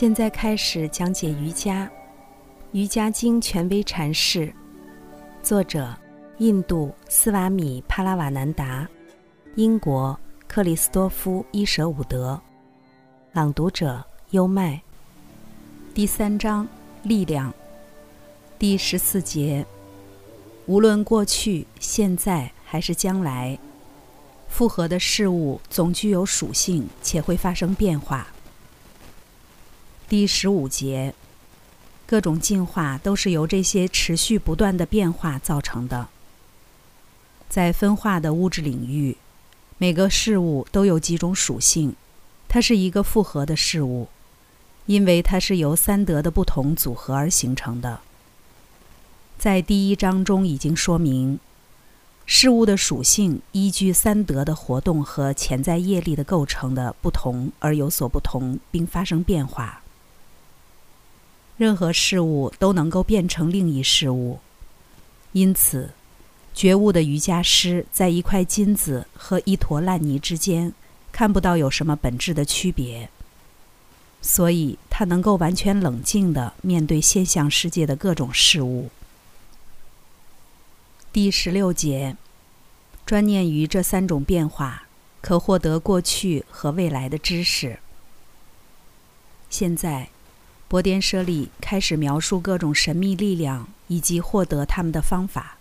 现在开始讲解瑜伽，《瑜伽经》权威阐释，作者印度斯瓦米帕拉瓦南达，英国克里斯多夫伊舍伍德，朗读者优麦。第三章力量，第十四节，无论过去、现在还是将来，复合的事物总具有属性，且会发生变化。第十五节，各种进化都是由这些持续不断的变化造成的。在分化的物质领域，每个事物都有几种属性，它是一个复合的事物，因为它是由三德的不同组合而形成的。在第一章中已经说明，事物的属性依据三德的活动和潜在业力的构成的不同而有所不同，并发生变化。任何事物都能够变成另一事物，因此，觉悟的瑜伽师在一块金子和一坨烂泥之间看不到有什么本质的区别，所以他能够完全冷静地面对现象世界的各种事物。第十六节，专念于这三种变化，可获得过去和未来的知识。现在。波颠舍利开始描述各种神秘力量以及获得他们的方法。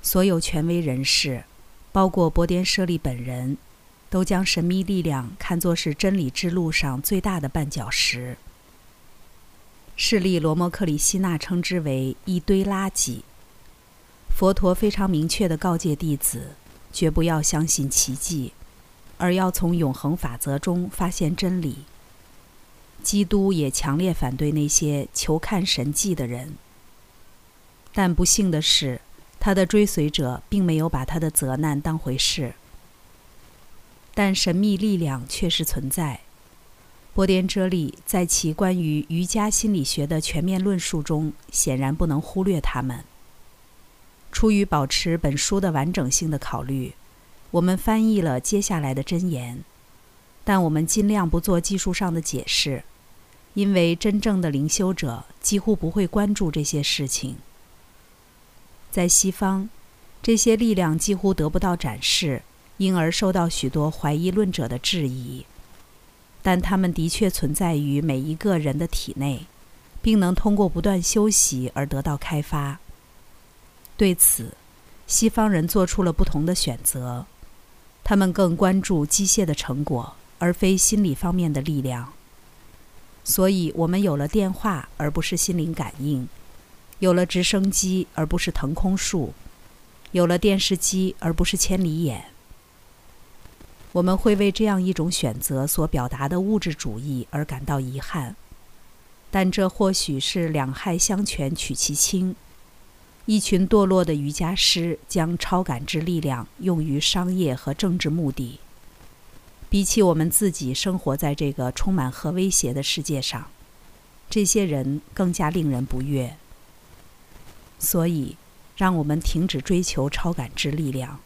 所有权威人士，包括波颠舍利本人，都将神秘力量看作是真理之路上最大的绊脚石。势利罗摩克里希纳称之为一堆垃圾。佛陀非常明确地告诫弟子，绝不要相信奇迹，而要从永恒法则中发现真理。基督也强烈反对那些求看神迹的人，但不幸的是，他的追随者并没有把他的责难当回事。但神秘力量确实存在。波颠遮利在其关于瑜伽心理学的全面论述中，显然不能忽略他们。出于保持本书的完整性的考虑，我们翻译了接下来的箴言，但我们尽量不做技术上的解释。因为真正的灵修者几乎不会关注这些事情。在西方，这些力量几乎得不到展示，因而受到许多怀疑论者的质疑。但它们的确存在于每一个人的体内，并能通过不断修习而得到开发。对此，西方人做出了不同的选择，他们更关注机械的成果，而非心理方面的力量。所以，我们有了电话，而不是心灵感应；有了直升机，而不是腾空术；有了电视机，而不是千里眼。我们会为这样一种选择所表达的物质主义而感到遗憾，但这或许是两害相权取其轻。一群堕落的瑜伽师将超感知力量用于商业和政治目的。比起我们自己生活在这个充满核威胁的世界上，这些人更加令人不悦。所以，让我们停止追求超感知力量，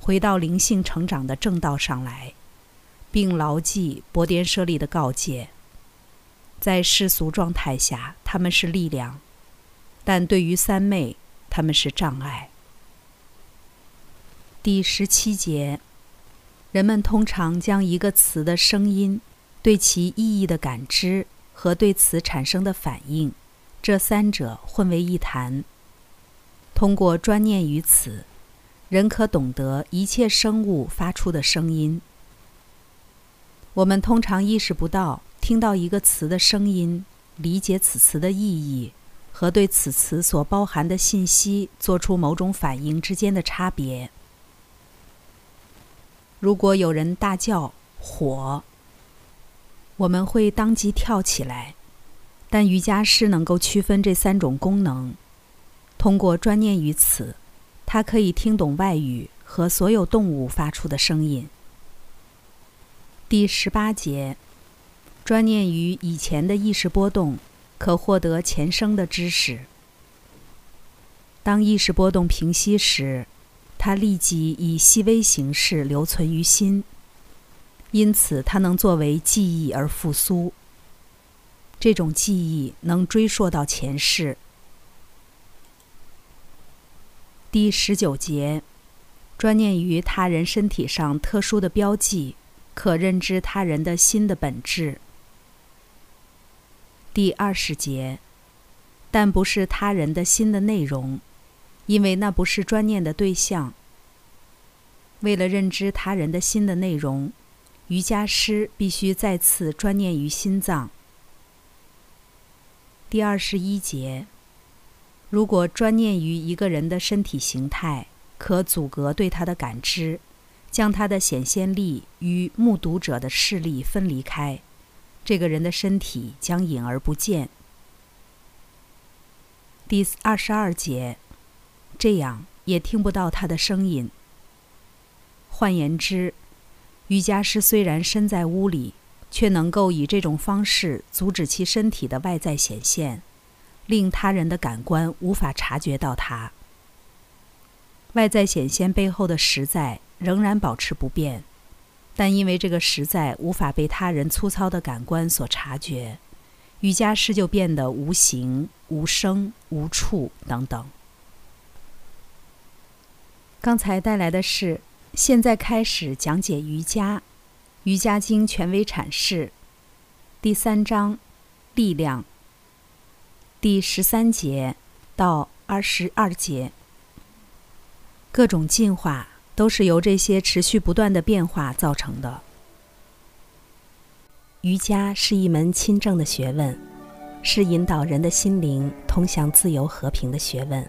回到灵性成长的正道上来，并牢记波颠舍利的告诫：在世俗状态下，他们是力量；但对于三昧，他们是障碍。第十七节。人们通常将一个词的声音、对其意义的感知和对此产生的反应，这三者混为一谈。通过专念于此，人可懂得一切生物发出的声音。我们通常意识不到，听到一个词的声音、理解此词的意义和对此词所包含的信息做出某种反应之间的差别。如果有人大叫“火”，我们会当即跳起来。但瑜伽师能够区分这三种功能，通过专念于此，他可以听懂外语和所有动物发出的声音。第十八节，专念于以前的意识波动，可获得前生的知识。当意识波动平息时。它立即以细微形式留存于心，因此它能作为记忆而复苏。这种记忆能追溯到前世。第十九节，专念于他人身体上特殊的标记，可认知他人的心的本质。第二十节，但不是他人的心的内容，因为那不是专念的对象。为了认知他人的心的内容，瑜伽师必须再次专念于心脏。第二十一节，如果专念于一个人的身体形态，可阻隔对他的感知，将他的显现力与目睹者的视力分离开，这个人的身体将隐而不见。第二十二节，这样也听不到他的声音。换言之，瑜伽师虽然身在屋里，却能够以这种方式阻止其身体的外在显现，令他人的感官无法察觉到它。外在显现背后的实在仍然保持不变，但因为这个实在无法被他人粗糙的感官所察觉，瑜伽师就变得无形、无声、无处等等。刚才带来的是。现在开始讲解瑜伽，《瑜伽经》权威阐释，第三章，力量，第十三节到二十二节。各种进化都是由这些持续不断的变化造成的。瑜伽是一门亲政的学问，是引导人的心灵通向自由和平的学问。《